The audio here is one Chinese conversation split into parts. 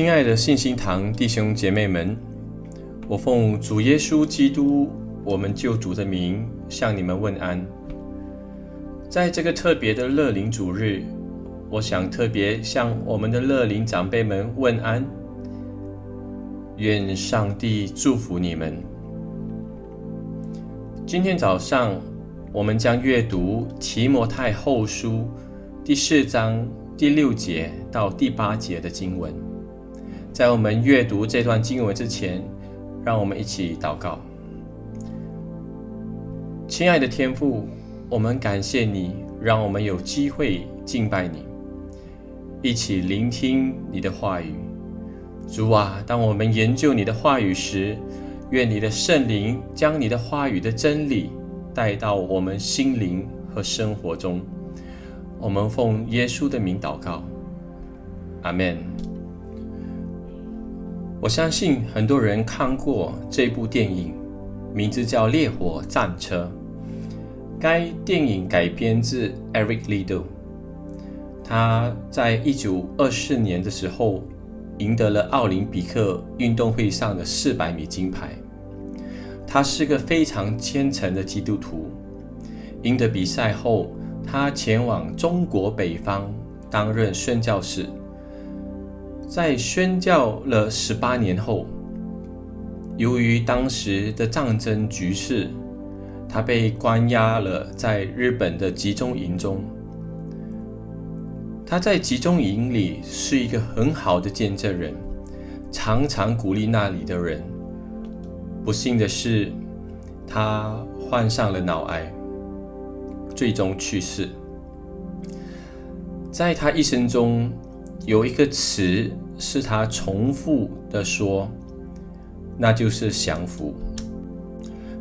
亲爱的信心堂弟兄姐妹们，我奉主耶稣基督我们救主的名向你们问安。在这个特别的乐龄主日，我想特别向我们的乐龄长辈们问安，愿上帝祝福你们。今天早上，我们将阅读提摩太后书第四章第六节到第八节的经文。在我们阅读这段经文之前，让我们一起祷告。亲爱的天父，我们感谢你，让我们有机会敬拜你，一起聆听你的话语。主啊，当我们研究你的话语时，愿你的圣灵将你的话语的真理带到我们心灵和生活中。我们奉耶稣的名祷告，阿门。我相信很多人看过这部电影，名字叫《烈火战车》。该电影改编自 Eric Liddell，他在一九二四年的时候赢得了奥林匹克运动会上的四百米金牌。他是个非常虔诚的基督徒。赢得比赛后，他前往中国北方担任宣教士。在宣教了十八年后，由于当时的战争局势，他被关押了在日本的集中营中。他在集中营里是一个很好的见证人，常常鼓励那里的人。不幸的是，他患上了脑癌，最终去世。在他一生中。有一个词是他重复的说，那就是降服。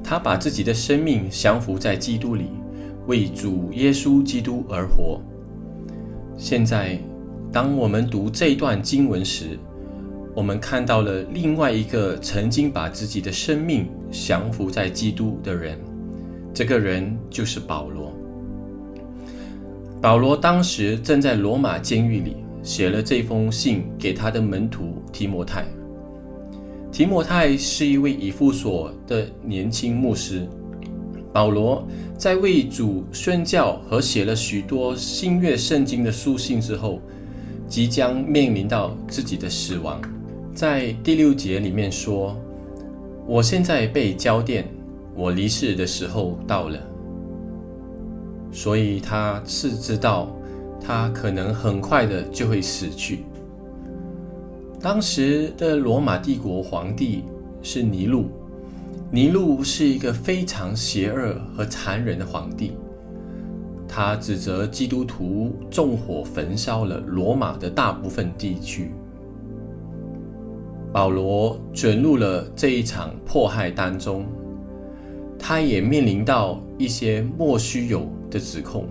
他把自己的生命降服在基督里，为主耶稣基督而活。现在，当我们读这段经文时，我们看到了另外一个曾经把自己的生命降服在基督的人，这个人就是保罗。保罗当时正在罗马监狱里。写了这封信给他的门徒提摩太。提摩太是一位以弗所的年轻牧师。保罗在为主宣教和写了许多新约圣经的书信之后，即将面临到自己的死亡。在第六节里面说：“我现在被交电，我离世的时候到了。”所以他是知道。他可能很快的就会死去。当时的罗马帝国皇帝是尼禄，尼禄是一个非常邪恶和残忍的皇帝，他指责基督徒纵火焚烧了罗马的大部分地区。保罗卷入了这一场迫害当中，他也面临到一些莫须有的指控。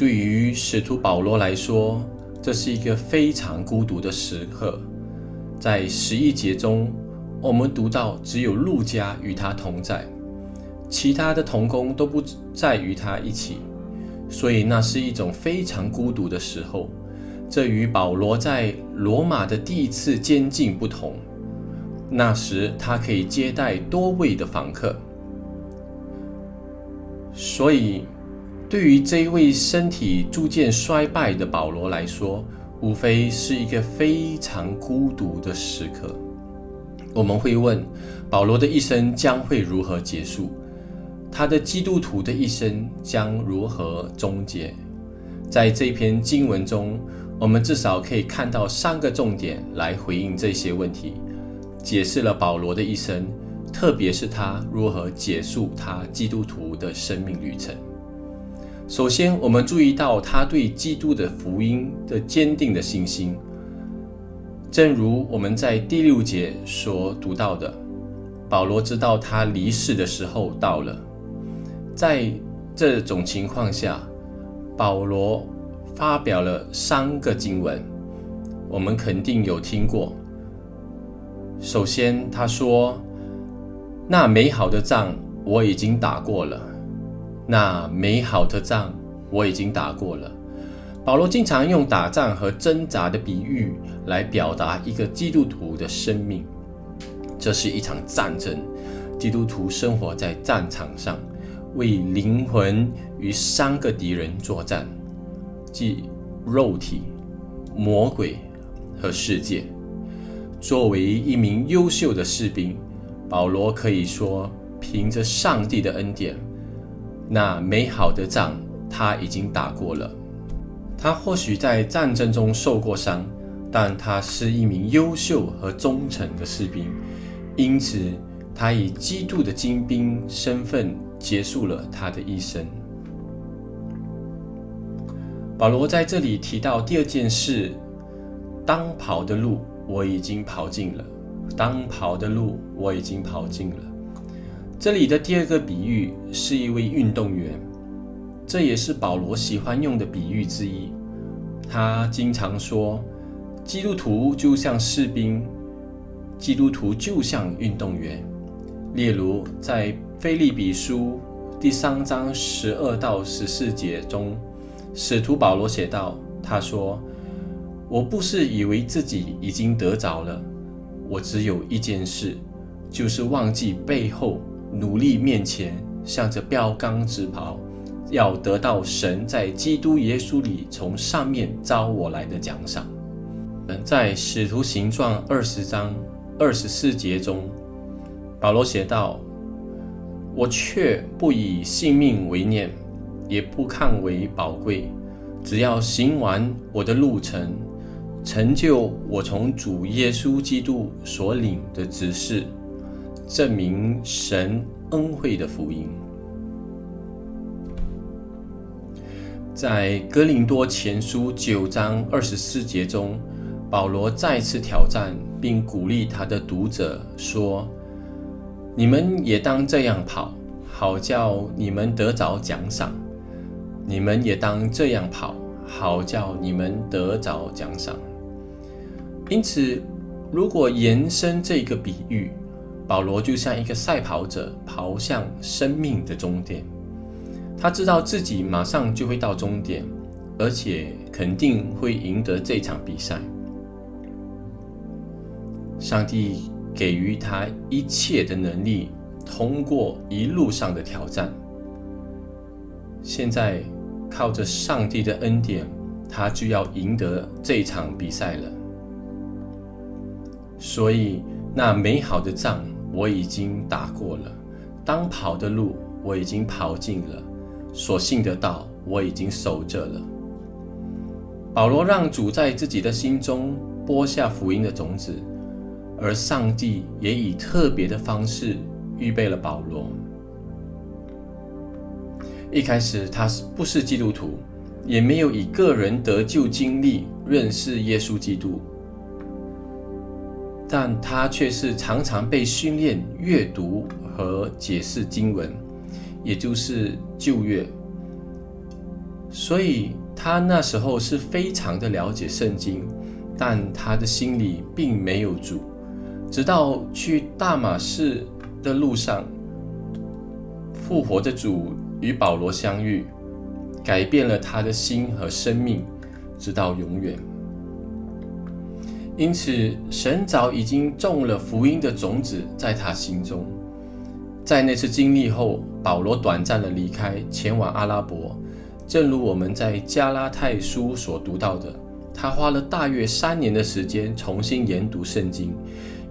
对于使徒保罗来说，这是一个非常孤独的时刻。在十一节中，我们读到只有路加与他同在，其他的同工都不再与他一起，所以那是一种非常孤独的时候。这与保罗在罗马的第一次监禁不同，那时他可以接待多位的访客，所以。对于这一位身体逐渐衰败的保罗来说，无非是一个非常孤独的时刻。我们会问：保罗的一生将会如何结束？他的基督徒的一生将如何终结？在这篇经文中，我们至少可以看到三个重点来回应这些问题，解释了保罗的一生，特别是他如何结束他基督徒的生命旅程。首先，我们注意到他对基督的福音的坚定的信心。正如我们在第六节所读到的，保罗知道他离世的时候到了。在这种情况下，保罗发表了三个经文，我们肯定有听过。首先，他说：“那美好的仗我已经打过了。”那美好的仗我已经打过了。保罗经常用打仗和挣扎的比喻来表达一个基督徒的生命。这是一场战争，基督徒生活在战场上，为灵魂与三个敌人作战，即肉体、魔鬼和世界。作为一名优秀的士兵，保罗可以说，凭着上帝的恩典，那美好的仗他已经打过了。他或许在战争中受过伤，但他是一名优秀和忠诚的士兵，因此他以基督的精兵身份结束了他的一生。保罗在这里提到第二件事：当跑的路我已经跑尽了。当跑的路我已经跑尽了。这里的第二个比喻是一位运动员。这也是保罗喜欢用的比喻之一。他经常说，基督徒就像士兵，基督徒就像运动员。例如，在菲利比书第三章十二到十四节中，使徒保罗写道：“他说，我不是以为自己已经得着了，我只有一件事，就是忘记背后，努力面前，向着标杆直跑。”要得到神在基督耶稣里从上面招我来的奖赏。在使徒行传二十章二十四节中，保罗写道：“我却不以性命为念，也不看为宝贵，只要行完我的路程，成就我从主耶稣基督所领的指示，证明神恩惠的福音。”在哥林多前书九章二十四节中，保罗再次挑战并鼓励他的读者说：“你们也当这样跑，好叫你们得着奖赏；你们也当这样跑，好叫你们得着奖赏。”因此，如果延伸这个比喻，保罗就像一个赛跑者，跑向生命的终点。他知道自己马上就会到终点，而且肯定会赢得这场比赛。上帝给予他一切的能力，通过一路上的挑战。现在靠着上帝的恩典，他就要赢得这场比赛了。所以，那美好的仗我已经打过了，当跑的路我已经跑尽了。所信的道，我已经守着了。保罗让主在自己的心中播下福音的种子，而上帝也以特别的方式预备了保罗。一开始他是不是基督徒，也没有以个人得救经历认识耶稣基督，但他却是常常被训练阅读和解释经文。也就是旧约，所以他那时候是非常的了解圣经，但他的心里并没有主。直到去大马士的路上，复活的主与保罗相遇，改变了他的心和生命，直到永远。因此，神早已经种了福音的种子在他心中。在那次经历后，保罗短暂的离开，前往阿拉伯。正如我们在加拉太书所读到的，他花了大约三年的时间重新研读圣经，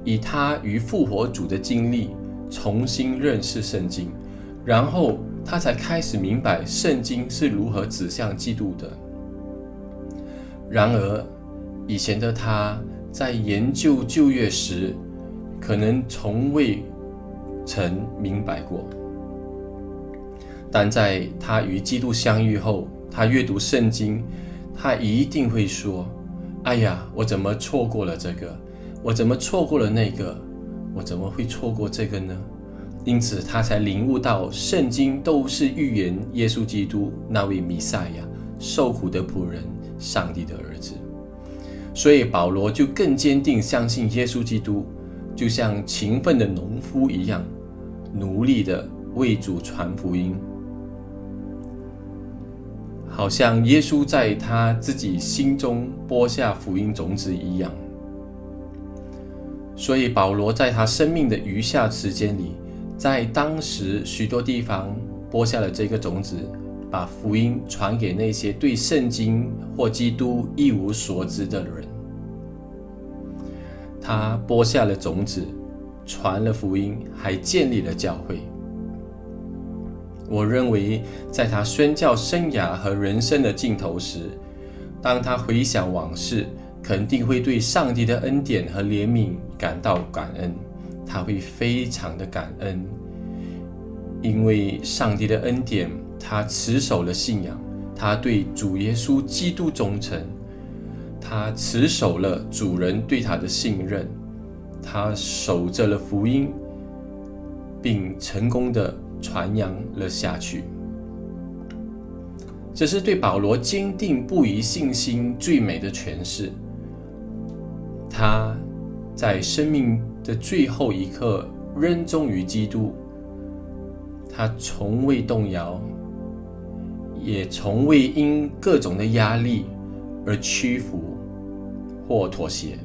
以他与复活主的经历重新认识圣经，然后他才开始明白圣经是如何指向基督的。然而，以前的他在研究旧约时，可能从未。曾明白过，但在他与基督相遇后，他阅读圣经，他一定会说：“哎呀，我怎么错过了这个？我怎么错过了那个？我怎么会错过这个呢？”因此，他才领悟到圣经都是预言耶稣基督那位弥赛亚受苦的仆人，上帝的儿子。所以，保罗就更坚定相信耶稣基督，就像勤奋的农夫一样。努力的为主传福音。好像耶稣在他自己心中播下福音种子一样。所以保罗在他生命的余下时间里，在当时许多地方播下了这个种子，把福音传给那些对圣经或基督一无所知的人。他播下了种子，传了福音，还建立了教会。我认为，在他宣教生涯和人生的尽头时，当他回想往事，肯定会对上帝的恩典和怜悯感到感恩。他会非常的感恩，因为上帝的恩典，他持守了信仰，他对主耶稣基督忠诚，他持守了主人对他的信任，他守着了福音，并成功的。传扬了下去，这是对保罗坚定不移信心最美的诠释。他在生命的最后一刻仍忠于基督，他从未动摇，也从未因各种的压力而屈服或妥协。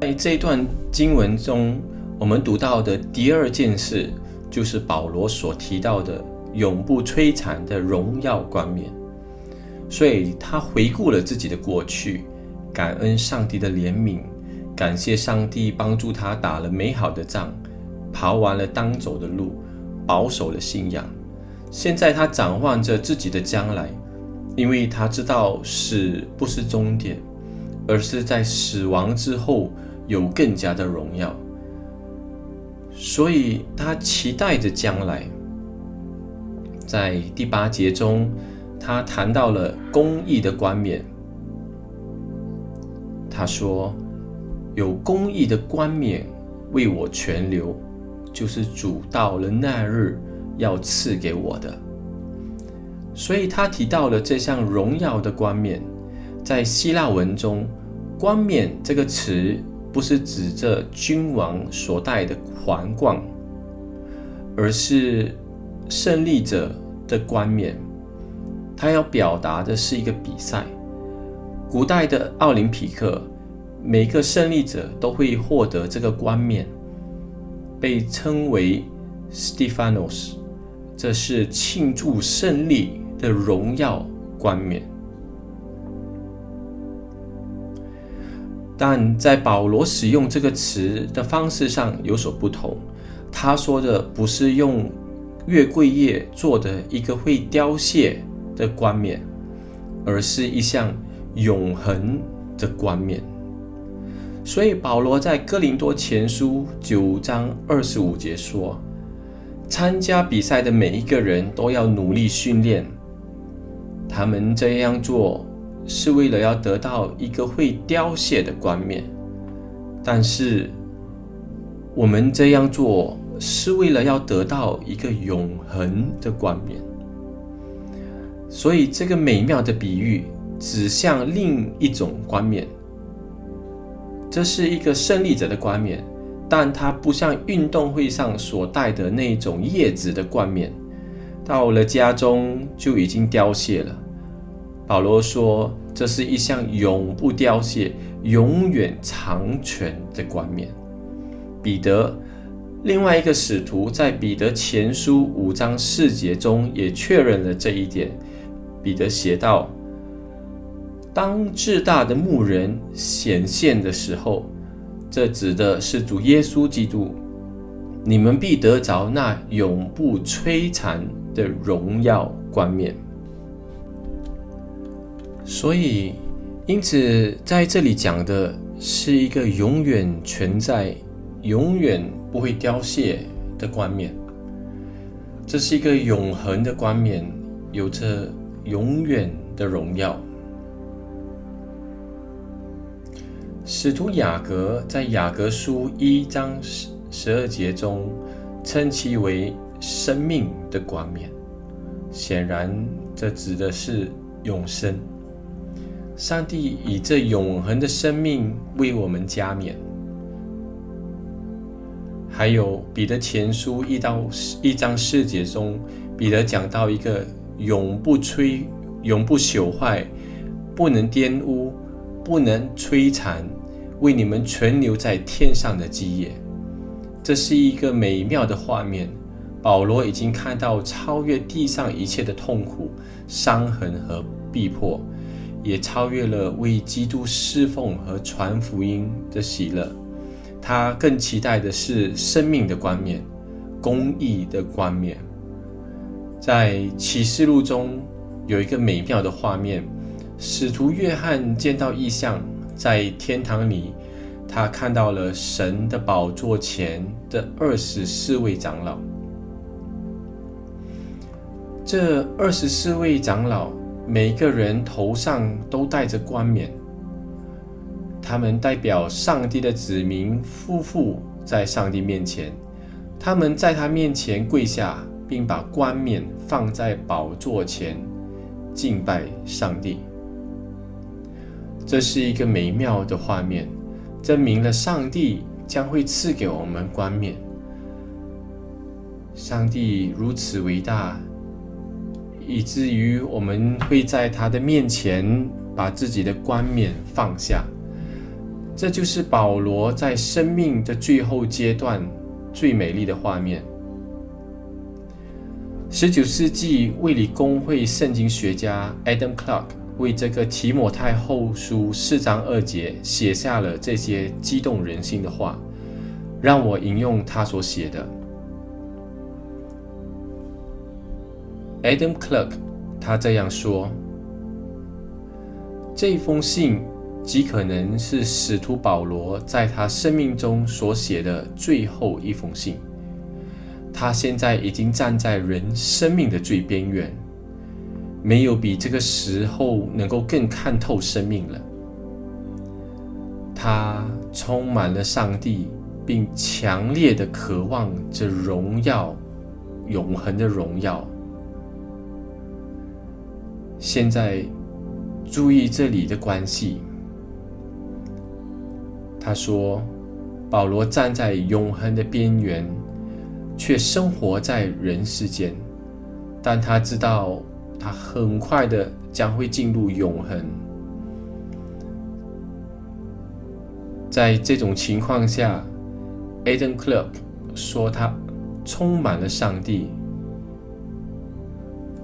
在这段经文中，我们读到的第二件事，就是保罗所提到的永不摧残的荣耀冠冕。所以他回顾了自己的过去，感恩上帝的怜悯，感谢上帝帮助他打了美好的仗，跑完了当走的路，保守了信仰。现在他展望着自己的将来，因为他知道死不是终点，而是在死亡之后。有更加的荣耀，所以他期待着将来。在第八节中，他谈到了公义的冠冕。他说：“有公义的冠冕为我全留，就是主到了那日要赐给我的。”所以他提到了这项荣耀的冠冕。在希腊文中，“冠冕”这个词。不是指着君王所戴的皇冠，而是胜利者的冠冕。他要表达的是一个比赛。古代的奥林匹克，每个胜利者都会获得这个冠冕，被称为 Stephanos，这是庆祝胜利的荣耀冠冕。但在保罗使用这个词的方式上有所不同。他说的不是用月桂叶做的一个会凋谢的冠冕，而是一项永恒的冠冕。所以保罗在哥林多前书九章二十五节说：“参加比赛的每一个人都要努力训练，他们这样做。”是为了要得到一个会凋谢的冠冕，但是我们这样做是为了要得到一个永恒的冠冕。所以，这个美妙的比喻指向另一种冠冕。这是一个胜利者的冠冕，但它不像运动会上所戴的那种叶子的冠冕，到了家中就已经凋谢了。保罗说：“这是一项永不凋谢、永远长存的冠冕。”彼得，另外一个使徒，在彼得前书五章四节中也确认了这一点。彼得写道：“当至大的牧人显现的时候，这指的是主耶稣基督，你们必得着那永不摧残的荣耀冠冕。”所以，因此在这里讲的是一个永远存在、永远不会凋谢的冠冕。这是一个永恒的冠冕，有着永远的荣耀。使徒雅各在雅各书一章十十二节中称其为生命的冠冕。显然，这指的是永生。上帝以这永恒的生命为我们加冕。还有彼得前书一到一章四节中，彼得讲到一个永不摧、永不朽坏、不能玷污、不能摧残，为你们存留在天上的基业。这是一个美妙的画面。保罗已经看到超越地上一切的痛苦、伤痕和逼迫，也超越了为基督侍奉和传福音的喜乐。他更期待的是生命的冠冕、公义的冠冕。在启示录中有一个美妙的画面：使徒约翰见到异象，在天堂里，他看到了神的宝座前的二十四位长老。这二十四位长老，每个人头上都戴着冠冕。他们代表上帝的子民，夫妇在上帝面前，他们在他面前跪下，并把冠冕放在宝座前，敬拜上帝。这是一个美妙的画面，证明了上帝将会赐给我们冠冕。上帝如此伟大。以至于我们会在他的面前把自己的冠冕放下，这就是保罗在生命的最后阶段最美丽的画面。十九世纪卫理公会圣经学家 Adam Clark 为这个提摩太后书四章二节写下了这些激动人心的话，让我引用他所写的。Adam Clark，他这样说：“这封信极可能是使徒保罗在他生命中所写的最后一封信。他现在已经站在人生命的最边缘，没有比这个时候能够更看透生命了。他充满了上帝，并强烈的渴望着荣耀，永恒的荣耀。”现在注意这里的关系。他说：“保罗站在永恒的边缘，却生活在人世间，但他知道他很快的将会进入永恒。在这种情况下，Adam Clark 说他充满了上帝，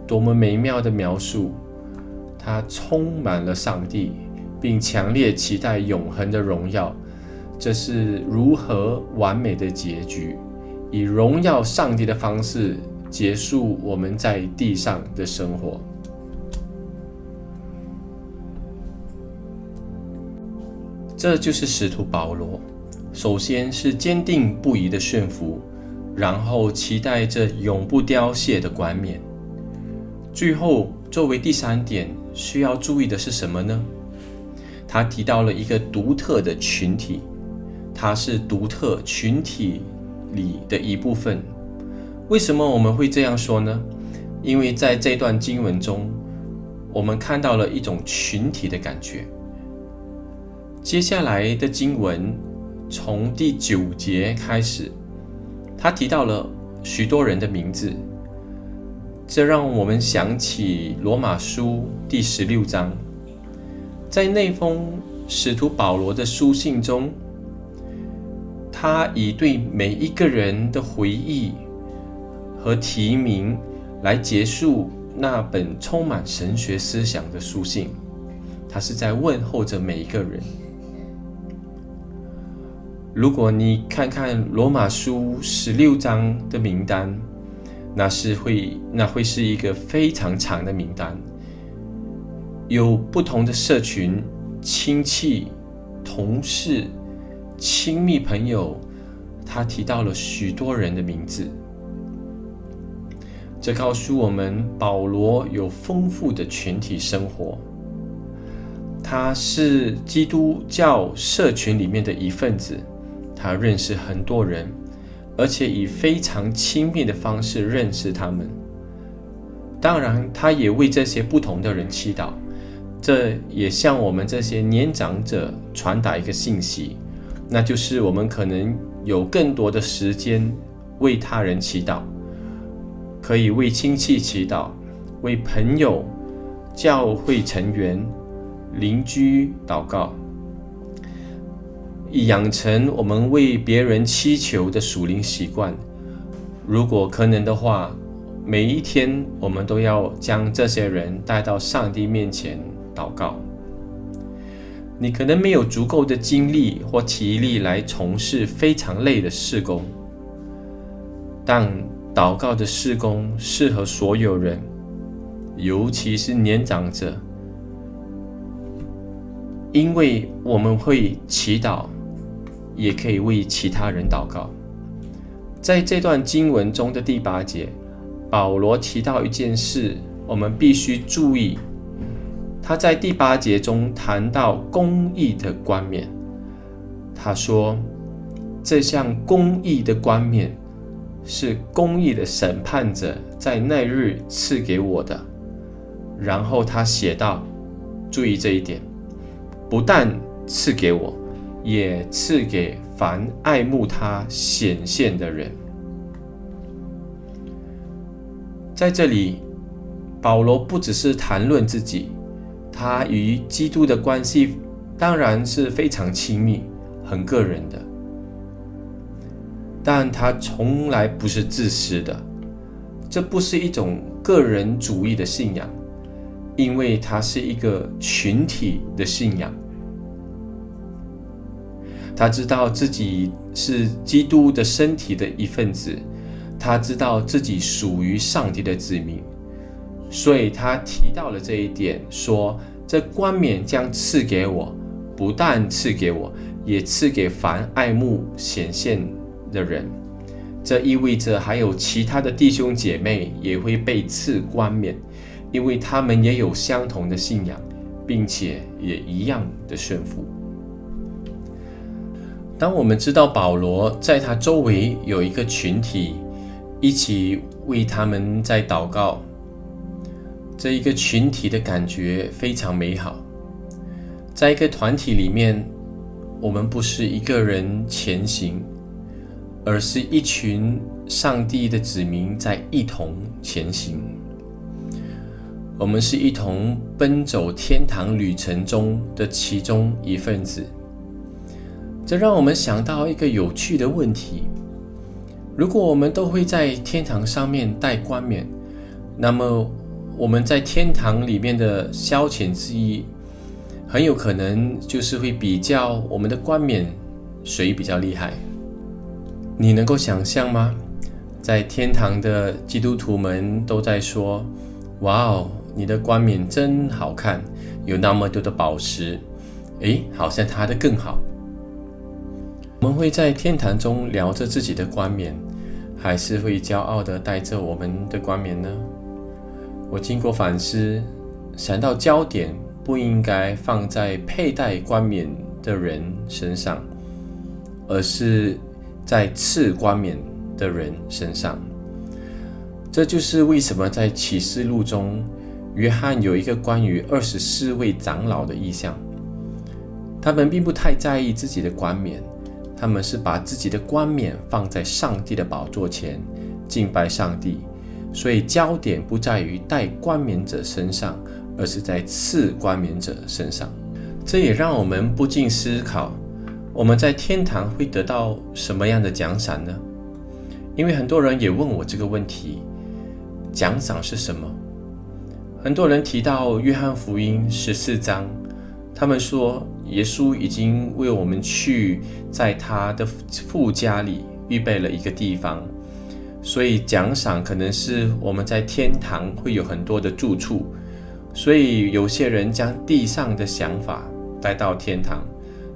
多么美妙的描述！”他充满了上帝，并强烈期待永恒的荣耀。这是如何完美的结局？以荣耀上帝的方式结束我们在地上的生活。这就是使徒保罗。首先是坚定不移的顺服，然后期待着永不凋谢的冠冕。最后，作为第三点。需要注意的是什么呢？他提到了一个独特的群体，它是独特群体里的一部分。为什么我们会这样说呢？因为在这段经文中，我们看到了一种群体的感觉。接下来的经文从第九节开始，他提到了许多人的名字。这让我们想起罗马书第十六章，在那封使徒保罗的书信中，他以对每一个人的回忆和提名来结束那本充满神学思想的书信。他是在问候着每一个人。如果你看看罗马书十六章的名单。那是会，那会是一个非常长的名单，有不同的社群、亲戚、同事、亲密朋友，他提到了许多人的名字。这告诉我们，保罗有丰富的群体生活，他是基督教社群里面的一份子，他认识很多人。而且以非常亲密的方式认识他们。当然，他也为这些不同的人祈祷。这也向我们这些年长者传达一个信息，那就是我们可能有更多的时间为他人祈祷，可以为亲戚祈祷，为朋友、教会成员、邻居祷告，以养成我们为别人祈求的属灵习惯。如果可能的话，每一天我们都要将这些人带到上帝面前祷告。你可能没有足够的精力或体力来从事非常累的事工，但祷告的事工适合所有人，尤其是年长者，因为我们会祈祷，也可以为其他人祷告。在这段经文中的第八节，保罗提到一件事，我们必须注意。他在第八节中谈到公义的冠冕，他说：“这项公义的冠冕是公义的审判者在那日赐给我的。”然后他写道：“注意这一点，不但赐给我，也赐给凡爱慕他显现的人。”在这里，保罗不只是谈论自己。他与基督的关系当然是非常亲密、很个人的，但他从来不是自私的。这不是一种个人主义的信仰，因为它是一个群体的信仰。他知道自己是基督的身体的一份子，他知道自己属于上帝的子民。所以他提到了这一点，说这冠冕将赐给我，不但赐给我，也赐给凡爱慕显现的人。这意味着还有其他的弟兄姐妹也会被赐冠冕，因为他们也有相同的信仰，并且也一样的顺服。当我们知道保罗在他周围有一个群体，一起为他们在祷告。这一个群体的感觉非常美好，在一个团体里面，我们不是一个人前行，而是一群上帝的子民在一同前行。我们是一同奔走天堂旅程中的其中一份子。这让我们想到一个有趣的问题：如果我们都会在天堂上面戴冠冕，那么？我们在天堂里面的消遣之一，很有可能就是会比较我们的冠冕谁比较厉害。你能够想象吗？在天堂的基督徒们都在说：“哇哦，你的冠冕真好看，有那么多的宝石，诶，好像他的更好。”我们会在天堂中聊着自己的冠冕，还是会骄傲的带着我们的冠冕呢？我经过反思，想到焦点不应该放在佩戴冠冕的人身上，而是在赐冠冕的人身上。这就是为什么在启示录中，约翰有一个关于二十四位长老的意象。他们并不太在意自己的冠冕，他们是把自己的冠冕放在上帝的宝座前，敬拜上帝。所以焦点不在于戴冠冕者身上，而是在赐冠冕者身上。这也让我们不禁思考：我们在天堂会得到什么样的奖赏呢？因为很多人也问我这个问题：奖赏是什么？很多人提到约翰福音十四章，他们说耶稣已经为我们去在他的父家里预备了一个地方。所以奖赏可能是我们在天堂会有很多的住处，所以有些人将地上的想法带到天堂，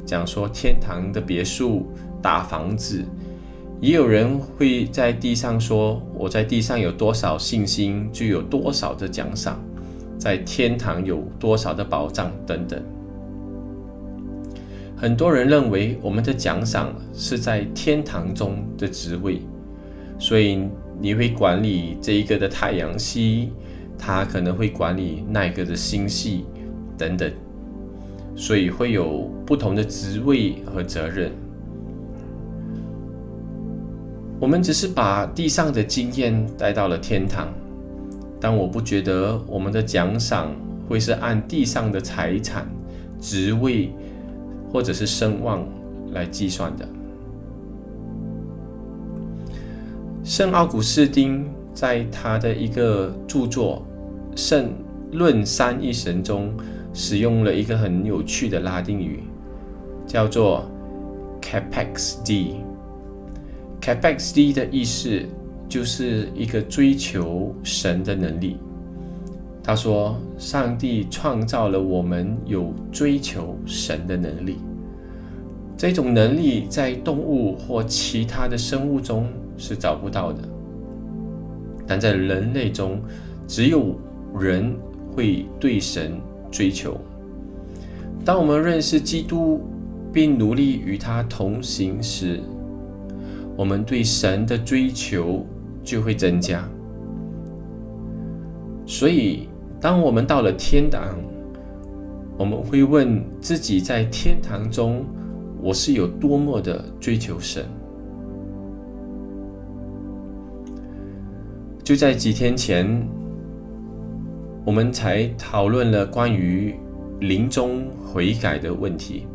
讲说天堂的别墅、大房子；也有人会在地上说，我在地上有多少信心，就有多少的奖赏，在天堂有多少的保障等等。很多人认为我们的奖赏是在天堂中的职位。所以你会管理这一个的太阳系，他可能会管理那一个的星系等等，所以会有不同的职位和责任。我们只是把地上的经验带到了天堂，但我不觉得我们的奖赏会是按地上的财产、职位或者是声望来计算的。圣奥古斯丁在他的一个著作《圣论三一神》中，使用了一个很有趣的拉丁语，叫做 “capex d”。Capex D 的意思就是一个追求神的能力。他说：“上帝创造了我们有追求神的能力。这种能力在动物或其他的生物中是找不到的，但在人类中，只有人会对神追求。当我们认识基督，并努力与他同行时，我们对神的追求就会增加，所以当我们到了天堂，我们会问自己：在天堂中，我是有多么的追求神？就在几天前，我们才讨论了关于临终悔改的问题，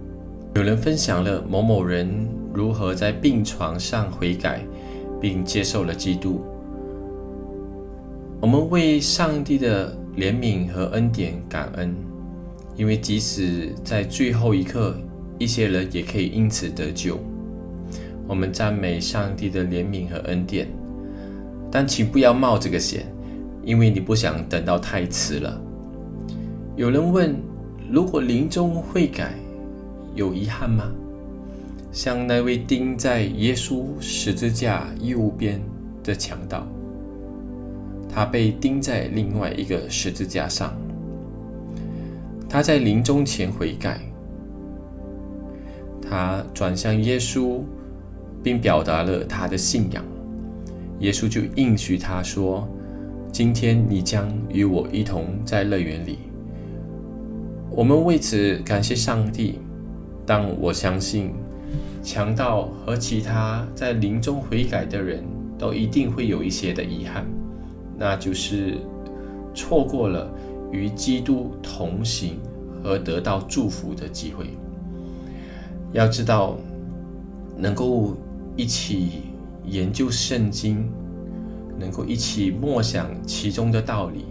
有人分享了某某人。如何在病床上悔改，并接受了基督？我们为上帝的怜悯和恩典感恩，因为即使在最后一刻，一些人也可以因此得救。我们赞美上帝的怜悯和恩典，但请不要冒这个险，因为你不想等到太迟了。有人问：如果临终悔改，有遗憾吗？像那位钉在耶稣十字架右边的强盗，他被钉在另外一个十字架上。他在临终前悔改，他转向耶稣，并表达了他的信仰。耶稣就应许他说：“今天你将与我一同在乐园里。”我们为此感谢上帝，但我相信。强盗和其他在临终悔改的人都一定会有一些的遗憾，那就是错过了与基督同行和得到祝福的机会。要知道，能够一起研究圣经，能够一起默想其中的道理，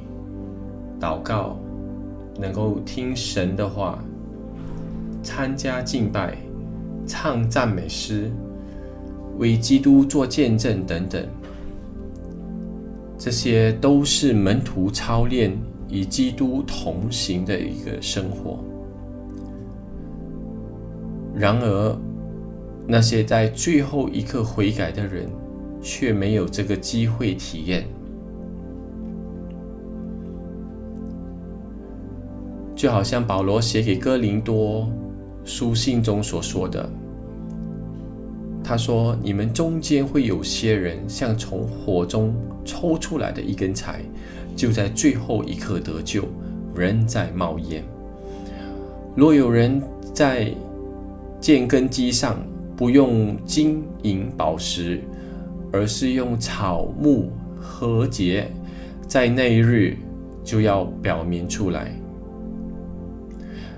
祷告，能够听神的话，参加敬拜。唱赞美诗，为基督做见证等等，这些都是门徒操练与基督同行的一个生活。然而，那些在最后一刻悔改的人，却没有这个机会体验。就好像保罗写给哥林多。书信中所说的，他说：“你们中间会有些人像从火中抽出来的一根柴，就在最后一刻得救，仍在冒烟。若有人在建根基上不用金银宝石，而是用草木和结，在那一日就要表明出来。”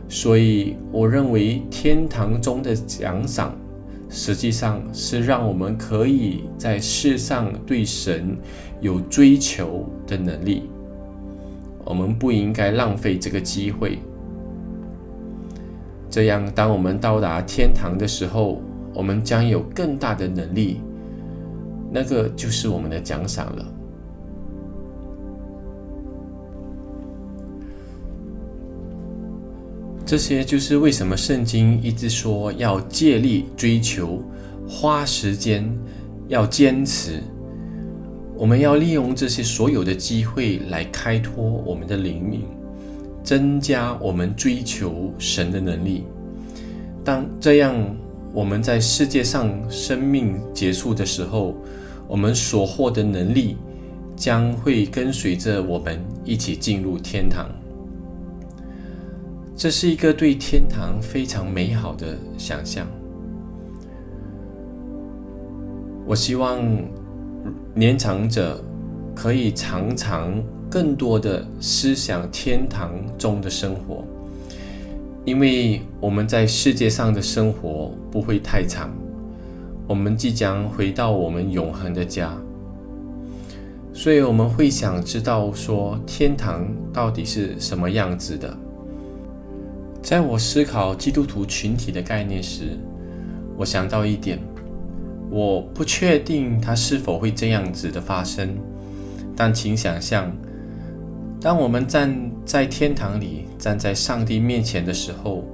所以，我认为天堂中的奖赏，实际上是让我们可以在世上对神有追求的能力。我们不应该浪费这个机会。这样，当我们到达天堂的时候，我们将有更大的能力。那个就是我们的奖赏了。这些就是为什么圣经一直说要借力追求，花时间，要坚持。我们要利用这些所有的机会来开拓我们的灵命，增加我们追求神的能力。当这样，我们在世界上生命结束的时候，我们所获的能力将会跟随着我们一起进入天堂。这是一个对天堂非常美好的想象。我希望年长者可以常常更多的思想天堂中的生活，因为我们在世界上的生活不会太长，我们即将回到我们永恒的家，所以我们会想知道说天堂到底是什么样子的。在我思考基督徒群体的概念时，我想到一点。我不确定它是否会这样子的发生，但请想象，当我们站在天堂里，站在上帝面前的时候，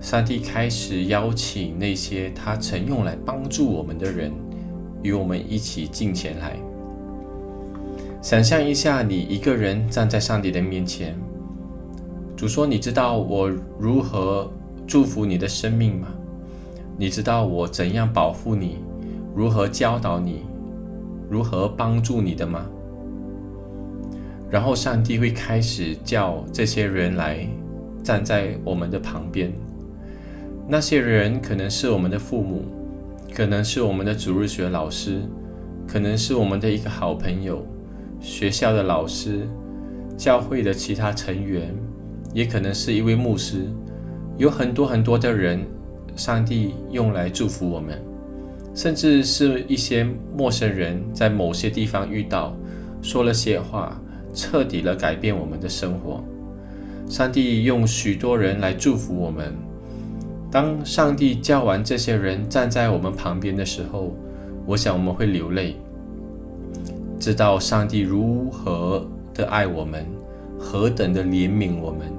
上帝开始邀请那些他曾用来帮助我们的人，与我们一起进前来。想象一下，你一个人站在上帝的面前，主说：“你知道我如何祝福你的生命吗？你知道我怎样保护你？”如何教导你，如何帮助你的吗？然后上帝会开始叫这些人来站在我们的旁边。那些人可能是我们的父母，可能是我们的主日学老师，可能是我们的一个好朋友，学校的老师，教会的其他成员，也可能是一位牧师。有很多很多的人，上帝用来祝福我们。甚至是一些陌生人，在某些地方遇到，说了些话，彻底了改变我们的生活。上帝用许多人来祝福我们。当上帝叫完这些人站在我们旁边的时候，我想我们会流泪，知道上帝如何的爱我们，何等的怜悯我们，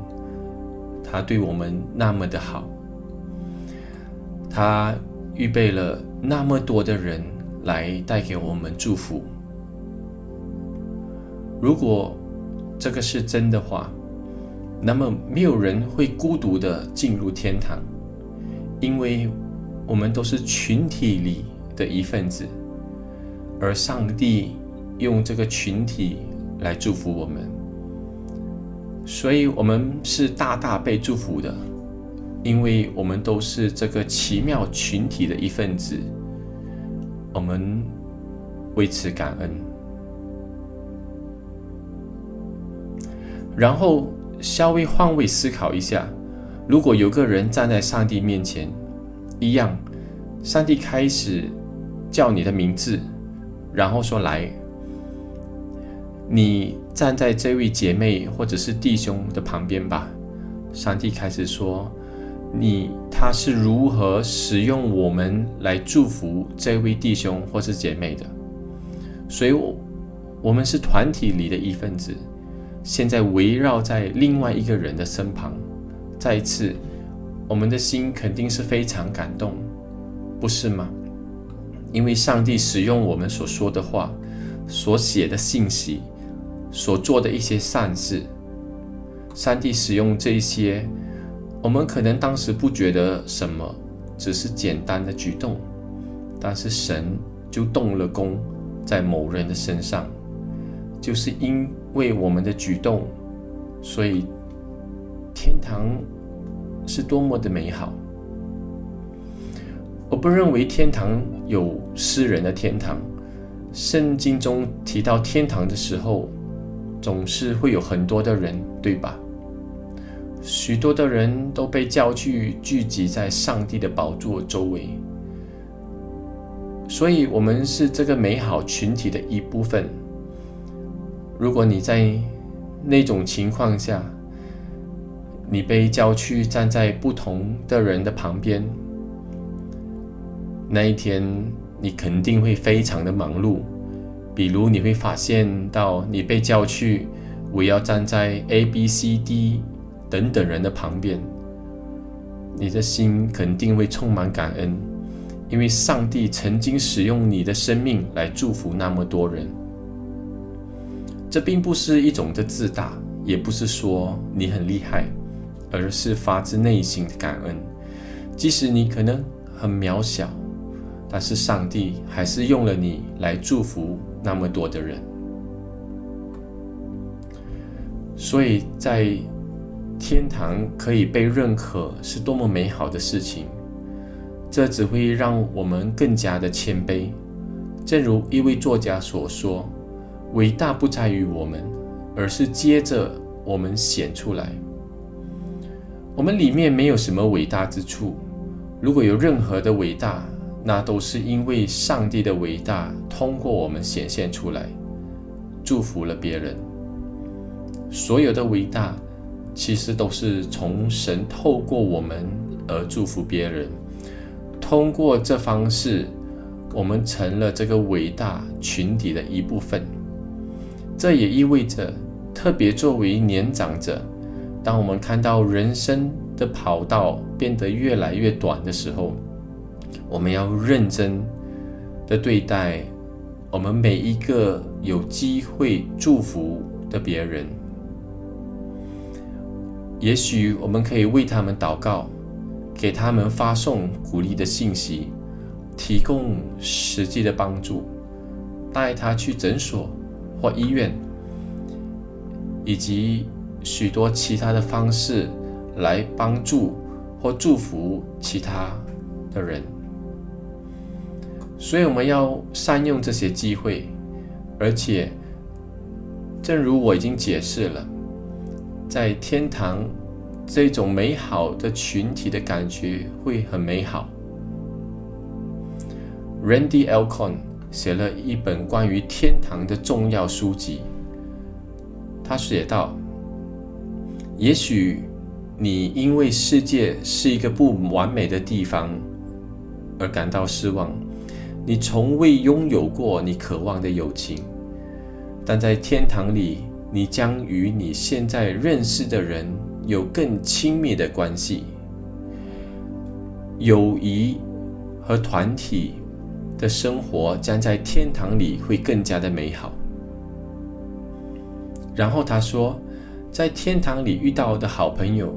他对我们那么的好，他预备了。那么多的人来带给我们祝福。如果这个是真的话，那么没有人会孤独的进入天堂，因为我们都是群体里的一份子，而上帝用这个群体来祝福我们，所以我们是大大被祝福的。因为我们都是这个奇妙群体的一份子，我们为此感恩。然后稍微换位思考一下，如果有个人站在上帝面前，一样，上帝开始叫你的名字，然后说：“来，你站在这位姐妹或者是弟兄的旁边吧。”上帝开始说。你他是如何使用我们来祝福这位弟兄或是姐妹的？所以，我们是团体里的一份子，现在围绕在另外一个人的身旁。再一次，我们的心肯定是非常感动，不是吗？因为上帝使用我们所说的话、所写的信息、所做的一些善事，上帝使用这些。我们可能当时不觉得什么，只是简单的举动，但是神就动了工在某人的身上，就是因为我们的举动，所以天堂是多么的美好。我不认为天堂有私人的天堂，圣经中提到天堂的时候，总是会有很多的人，对吧？许多的人都被叫去聚集在上帝的宝座周围，所以，我们是这个美好群体的一部分。如果你在那种情况下，你被叫去站在不同的人的旁边，那一天你肯定会非常的忙碌。比如，你会发现到你被叫去，我要站在 A、B、C、D。等等人的旁边，你的心肯定会充满感恩，因为上帝曾经使用你的生命来祝福那么多人。这并不是一种的自大，也不是说你很厉害，而是发自内心的感恩。即使你可能很渺小，但是上帝还是用了你来祝福那么多的人。所以在。天堂可以被认可是多么美好的事情！这只会让我们更加的谦卑，正如一位作家所说：“伟大不在于我们，而是接着我们显出来。我们里面没有什么伟大之处。如果有任何的伟大，那都是因为上帝的伟大通过我们显现出来，祝福了别人。所有的伟大，其实都是从神透过我们而祝福别人。通过这方式。”我们成了这个伟大群体的一部分，这也意味着，特别作为年长者，当我们看到人生的跑道变得越来越短的时候，我们要认真的对待我们每一个有机会祝福的别人。也许我们可以为他们祷告，给他们发送鼓励的信息。提供实际的帮助，带他去诊所或医院，以及许多其他的方式来帮助或祝福其他的人。所以我们要善用这些机会，而且，正如我已经解释了，在天堂这种美好的群体的感觉会很美好。Randy Alcorn 写了一本关于天堂的重要书籍。他写道：“也许你因为世界是一个不完美的地方而感到失望，你从未拥有过你渴望的友情。但在天堂里，你将与你现在认识的人有更亲密的关系，友谊和团体。”的生活将在天堂里会更加的美好。然后他说，在天堂里遇到的好朋友，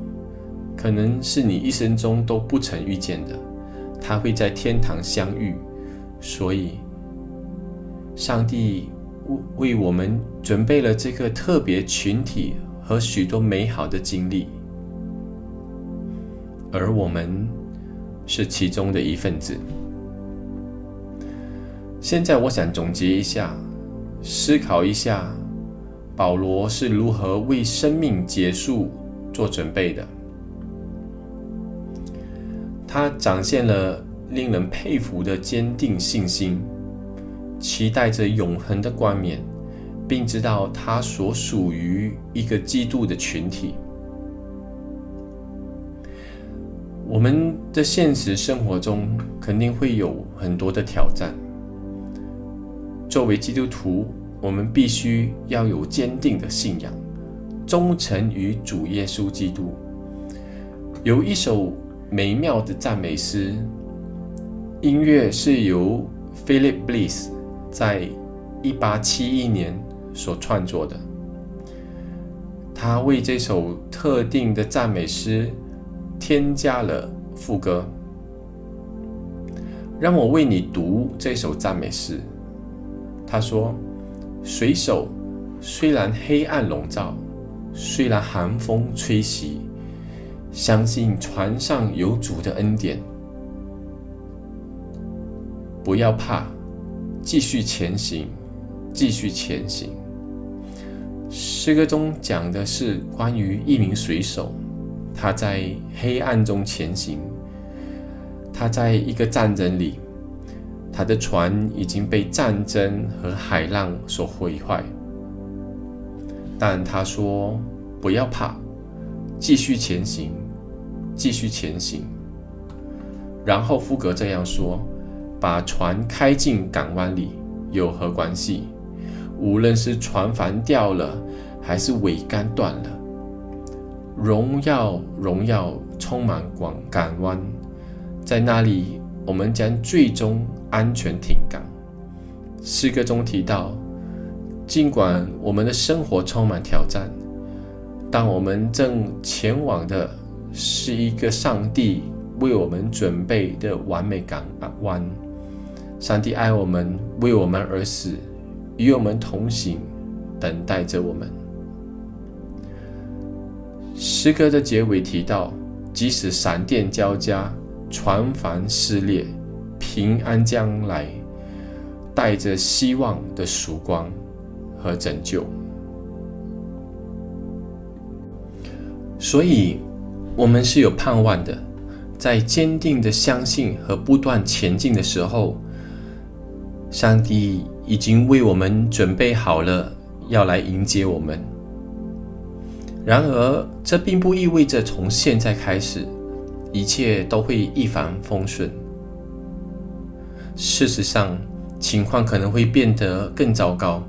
可能是你一生中都不曾遇见的，他会在天堂相遇。所以，上帝为我们准备了这个特别群体和许多美好的经历，而我们是其中的一份子。现在我想总结一下，思考一下，保罗是如何为生命结束做准备的。他展现了令人佩服的坚定信心，期待着永恒的冠冕，并知道他所属于一个基督的群体。我们的现实生活中肯定会有很多的挑战。作为基督徒，我们必须要有坚定的信仰，忠诚于主耶稣基督。有一首美妙的赞美诗，音乐是由 Philip Bliss 在一八七一年所创作的。他为这首特定的赞美诗添加了副歌。让我为你读这首赞美诗。他说：“水手虽然黑暗笼罩，虽然寒风吹袭，相信船上有主的恩典，不要怕，继续前行，继续前行。”诗歌中讲的是关于一名水手，他在黑暗中前行，他在一个战争里。他的船已经被战争和海浪所毁坏，但他说：“不要怕，继续前行，继续前行。”然后夫格这样说：“把船开进港湾里有何关系？无论是船帆掉了，还是桅杆断了，荣耀荣耀充满广港湾，在那里我们将最终。”安全停港。诗歌中提到，尽管我们的生活充满挑战，但我们正前往的是一个上帝为我们准备的完美港湾。上帝爱我们，为我们而死，与我们同行，等待着我们。诗歌的结尾提到，即使闪电交加，船帆撕裂。平安将来，带着希望的曙光和拯救。所以，我们是有盼望的，在坚定的相信和不断前进的时候，上帝已经为我们准备好了，要来迎接我们。然而，这并不意味着从现在开始，一切都会一帆风顺。事实上，情况可能会变得更糟糕。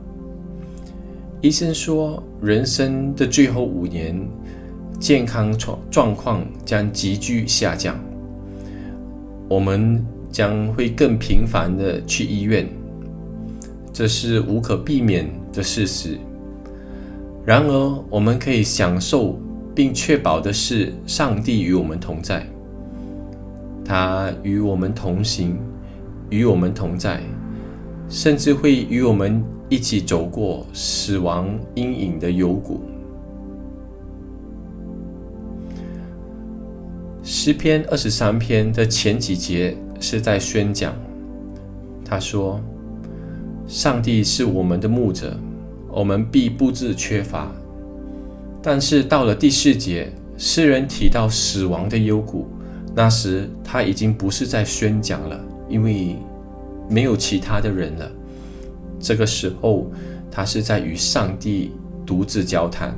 医生说，人生的最后五年，健康状状况将急剧下降，我们将会更频繁的去医院，这是无可避免的事实。然而，我们可以享受并确保的是，上帝与我们同在，他与我们同行，与我们同在，甚至会与我们一起走过死亡阴影的幽谷。诗篇二十三篇的前几节是在宣讲，他说：“上帝是我们的牧者。”我们必不致缺乏，但是到了第四节，诗人提到死亡的幽谷，那时他已经不是在宣讲了，因为没有其他的人了。这个时候，他是在与上帝独自交谈。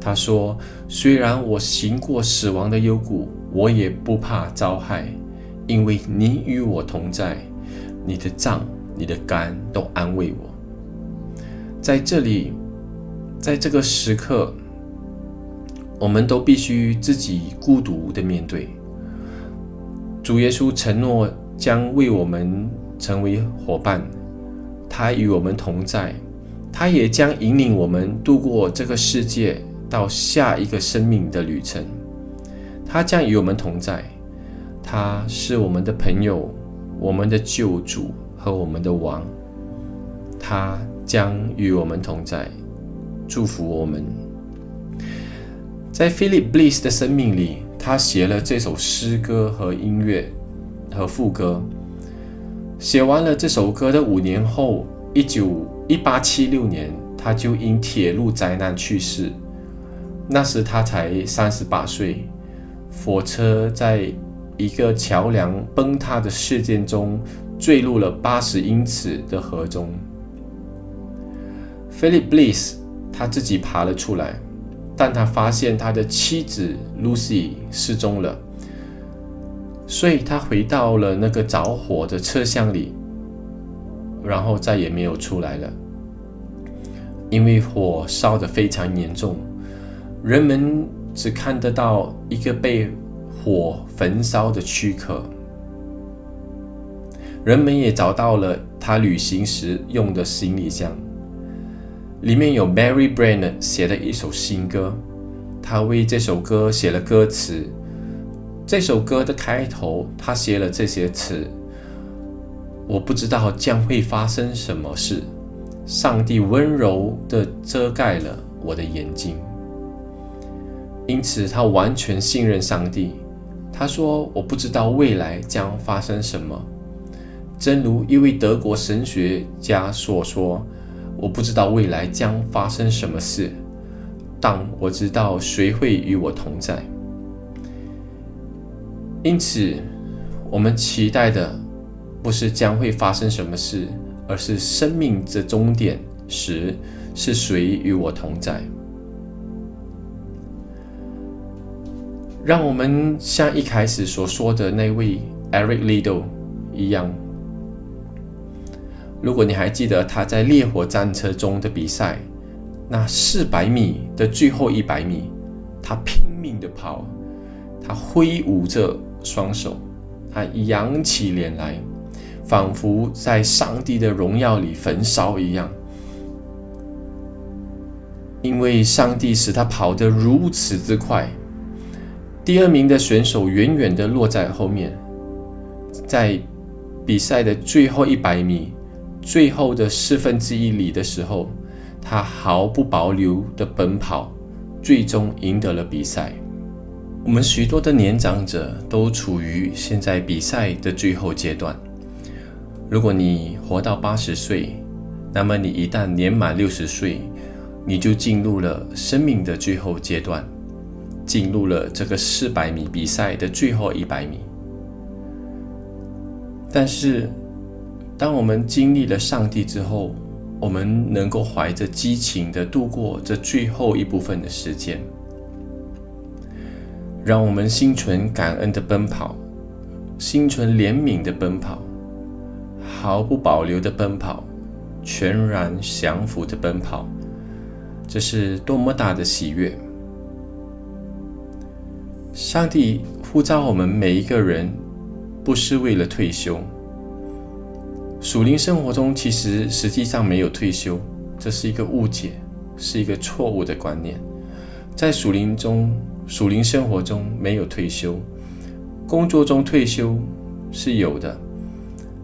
他说：“虽然我行过死亡的幽谷，我也不怕遭害，因为你与我同在，你的杖、你的肝都安慰我。”在这里，在这个时刻，我们都必须自己孤独的面对。主耶稣承诺将为我们成为伙伴，他与我们同在，他也将引领我们度过这个世界到下一个生命的旅程。他将与我们同在，他是我们的朋友，我们的救主和我们的王。他。将与我们同在，祝福我们。在 Philip Bliss 的生命里，他写了这首诗歌和音乐和副歌。写完了这首歌的五年后，一九一八七六年，他就因铁路灾难去世。那时他才三十八岁。火车在一个桥梁崩塌的事件中坠入了八十英尺的河中。Philip Bliss 他自己爬了出来，但他发现他的妻子 Lucy 失踪了，所以他回到了那个着火的车厢里，然后再也没有出来了。因为火烧得非常严重，人们只看得到一个被火焚烧的躯壳。人们也找到了他旅行时用的行李箱。里面有 Mary Brennan 写的一首新歌，他为这首歌写了歌词。这首歌的开头，他写了这些词：我不知道将会发生什么事，上帝温柔地遮盖了我的眼睛，因此他完全信任上帝。他说：“我不知道未来将发生什么。”正如一位德国神学家所说。我不知道未来将发生什么事，但我知道谁会与我同在。因此，我们期待的不是将会发生什么事，而是生命的终点时是谁与我同在。让我们像一开始所说的那位 Eric Lido 一样。如果你还记得他在烈火战车中的比赛，那四百米的最后一百米，他拼命的跑，他挥舞着双手，他扬起脸来，仿佛在上帝的荣耀里焚烧一样，因为上帝使他跑得如此之快。第二名的选手远远的落在后面，在比赛的最后一百米。最后的四分之一里的时候，他毫不保留的奔跑，最终赢得了比赛。我们许多的年长者都处于现在比赛的最后阶段。如果你活到八十岁，那么你一旦年满六十岁，你就进入了生命的最后阶段，进入了这个四百米比赛的最后一百米。但是，当我们经历了上帝之后，我们能够怀着激情的度过这最后一部分的时间，让我们心存感恩的奔跑，心存怜悯的奔跑，毫不保留的奔跑，全然降服的奔跑，这是多么大的喜悦！上帝呼召我们每一个人，不是为了退休。属灵生活中，其实实际上没有退休，这是一个误解，是一个错误的观念。在属灵中，属灵生活中没有退休，工作中退休是有的，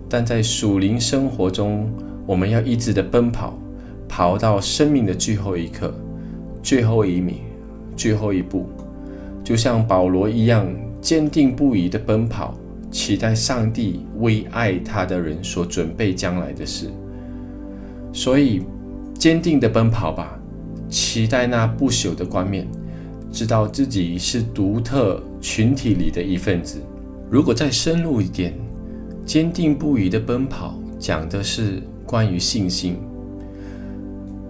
但在属灵生活中，我们要一直的奔跑，跑到生命的最后一刻、最后一米、最后一步，就像保罗一样，坚定不移的奔跑。期待上帝为爱他的人所准备将来的事，所以坚定的奔跑吧，期待那不朽的冠冕，知道自己是独特群体里的一份子。如果再深入一点，坚定不移的奔跑讲的是关于信心。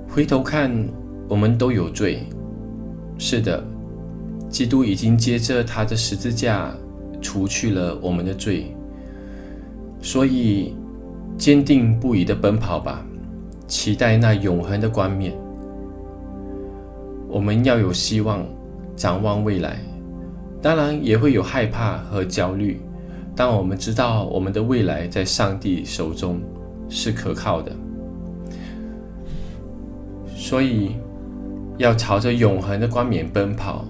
回头看，我们都有罪，是的，基督已经接着他的十字架。除去了我们的罪，所以坚定不移的奔跑吧，期待那永恒的冠冕。我们要有希望，展望未来，当然也会有害怕和焦虑。但我们知道，我们的未来在上帝手中是可靠的，所以要朝着永恒的冠冕奔跑。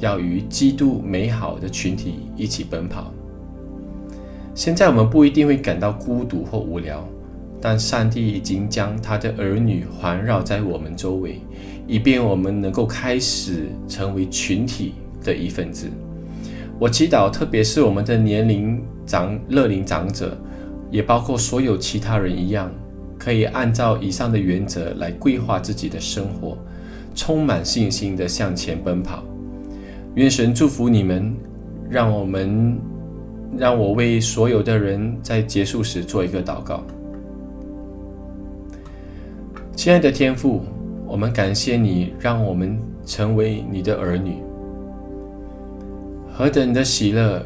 要与基督美好的群体一起奔跑。现在我们不一定会感到孤独或无聊，但上帝已经将他的儿女环绕在我们周围，以便我们能够开始成为群体的一份子。我祈祷，特别是我们的年龄长、乐龄长者，也包括所有其他人一样，可以按照以上的原则来规划自己的生活，充满信心地向前奔跑。愿神祝福你们，让我们，让我为所有的人在结束时做一个祷告。亲爱的天父，我们感谢你，让我们成为你的儿女。何等的喜乐，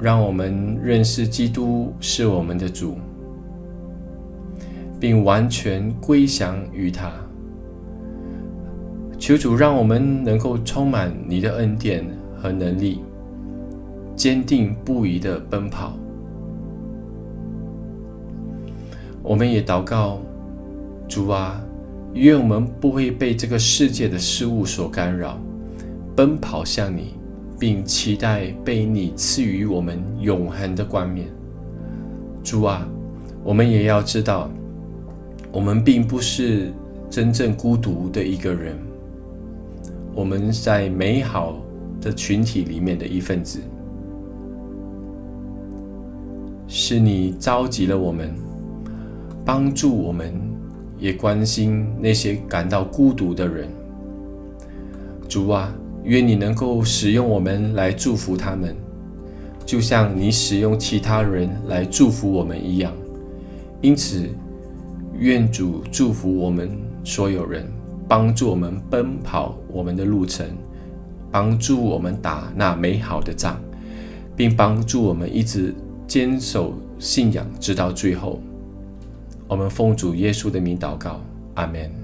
让我们认识基督是我们的主，并完全归降于他。求主让我们能够充满你的恩典和能力，坚定不移的奔跑。我们也祷告，主啊，愿我们不会被这个世界的事物所干扰，奔跑向你，并期待被你赐予我们永恒的冠冕。主啊，我们也要知道，我们并不是真正孤独的一个人。我们在美好的群体里面的一份子，是你召集了我们，帮助我们，也关心那些感到孤独的人。主啊，愿你能够使用我们来祝福他们，就像你使用其他人来祝福我们一样。因此，愿主祝福我们所有人。帮助我们奔跑我们的路程，帮助我们打那美好的仗，并帮助我们一直坚守信仰直到最后。我们奉主耶稣的名祷告，阿门。